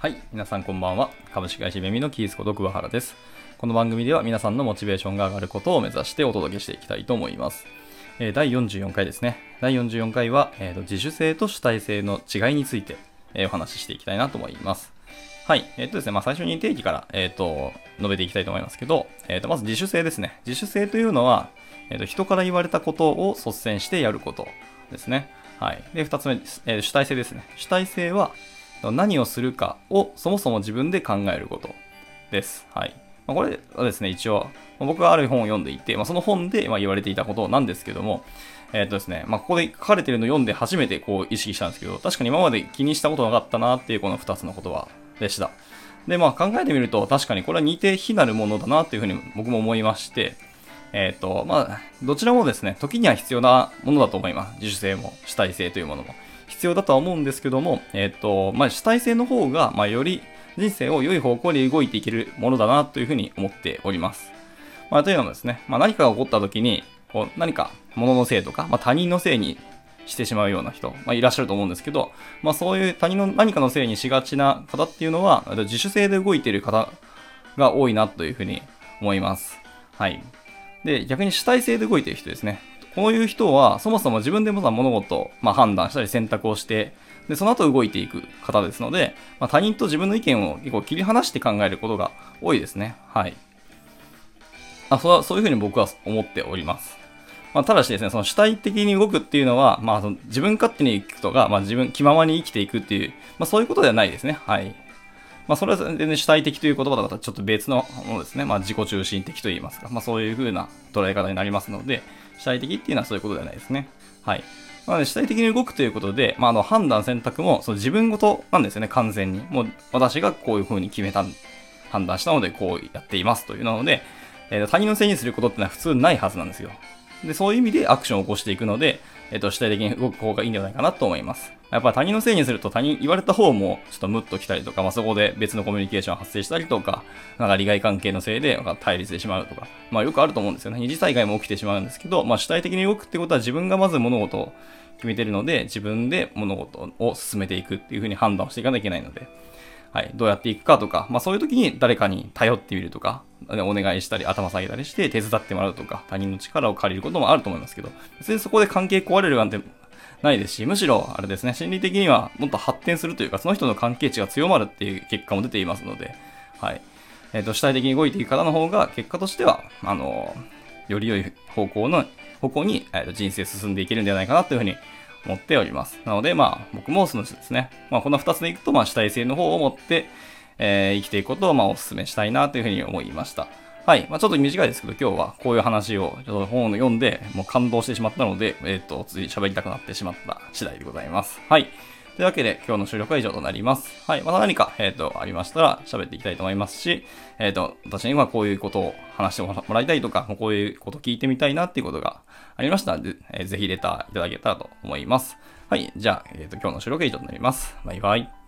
はい、皆さんこんばんは。株式会社メミのキースこと桑原です。この番組では皆さんのモチベーションが上がることを目指してお届けしていきたいと思います。えー第44回ですね。第44回は、えーと自主性と主体性の違いについて、えーお話ししていきたいなと思います。はい。えっ、とですね、まあ最初に定義から、えっ、と、述べていきたいと思いますけど、えっ、と、まず自主性ですね。自主性というのは、えっ、と、人から言われたことを率先してやることですね。はい。で、二つ目、え主体性ですね。主体性は、何をするかをそもそも自分で考えることです。はい。まあ、これはですね、一応、僕がある本を読んでいて、まあ、その本でま言われていたことなんですけども、えっ、とですね、まあ、ここで書かれているのを読んで初めてこう意識したんですけど、確かに今まで気にしたことなかったなっていうこの2つの言葉でした。で、まあ考えてみると、確かにこれは似て非なるものだなっていうふうに僕も思いまして、えっ、と、まあ、どちらもですね、時には必要なものだと思います。自主性も主体性というものも。必要だとは思うんですけども、えっ、と、まあ、主体性の方が、まあ、より人生を良い方向に動いていけるものだなというふうに思っております。まあ、というのもですね、まあ、何かが起こった時に、こう何か物のせいとか、まあ、他人のせいにしてしまうような人、まあ、いらっしゃると思うんですけど、まあ、そういう他人の何かのせいにしがちな方っていうのは、自主性で動いている方が多いなというふうに思います。はい。で、逆に主体性で動いている人ですね。こういう人は、そもそも自分でまだ物事を、まあ、判断したり選択をして、で、その後動いていく方ですので、まあ、他人と自分の意見を結構切り離して考えることが多いですね。はい。あそうそういうふうに僕は思っております。まあ、ただしですね、その主体的に動くっていうのは、まあ、その自分勝手に生くとか、まあ、自分気ままに生きていくっていう、まあ、そういうことではないですね。はい。まあ、それは全然主体的という言葉だとちょっと別のものですね。まあ、自己中心的と言いますか。まあ、そういう風な捉え方になりますので、主体的っていうのはそういうことではないですね。はい。なので、主体的に動くということで、まあ、あの判断、選択もその自分ごとなんですよね、完全に。もう私がこういう風に決めた、判断したので、こうやっていますというので、えー他人のせいにすることってのは普通ないはずなんですよ。で、そういう意味でアクションを起こしていくので、えっ、と、主体的に動く方がいいんじゃないかなと思います。やっぱ他人のせいにすると他人言われた方もちょっとムッときたりとか、まあ、そこで別のコミュニケーション発生したりとか、なんか利害関係のせいでなん対立してしまうとか、まあよくあると思うんですよね。二次災害も起きてしまうんですけど、まあ主体的に動くってことは自分がまず物事を決めてるので、自分で物事を進めていくっていうふうに判断をしていかなきゃいけないので、はい、どうやっていくかとか、まあそういう時に誰かに頼ってみるとか、お願いしたり頭下げたりして手伝ってもらうとか、他人の力を借りることもあると思いますけど、別にそこで関係壊れるなんてないですし、むしろあれですね、心理的にはもっと発展するというか、その人の関係値が強まるっていう結果も出ていますので、はい。えっ、と、主体的に動いていく方の方が、結果としては、あのより良い方向の、方向に、えーと人生進んでいけるんじゃないかなというふうに持っております。なので、まあ、僕もそのですね、まあ、この2つでいくと、まあ、主体性の方を持って、えー生きていくことを、まあ、お勧めしたいなというふうに思いました。はい。まあ、ちょっと短いですけど、今日はこういう話を、ちょっと本を読んで、もう感動してしまったので、えっ、と、つい喋りたくなってしまった次第でございます。はい。というわけで、今日の収録は以上となります。はい。また何か、えっ、と、ありましたら、喋っていきたいと思いますし、えっ、と、私にはこういうことを話してもらいたいとか、こういうこと聞いてみたいなっていうことがありましたら、ぜえーぜひレターいただけたらと思います。はい。じゃあ、えっ、と、今日の収録は以上となります。バイバイ。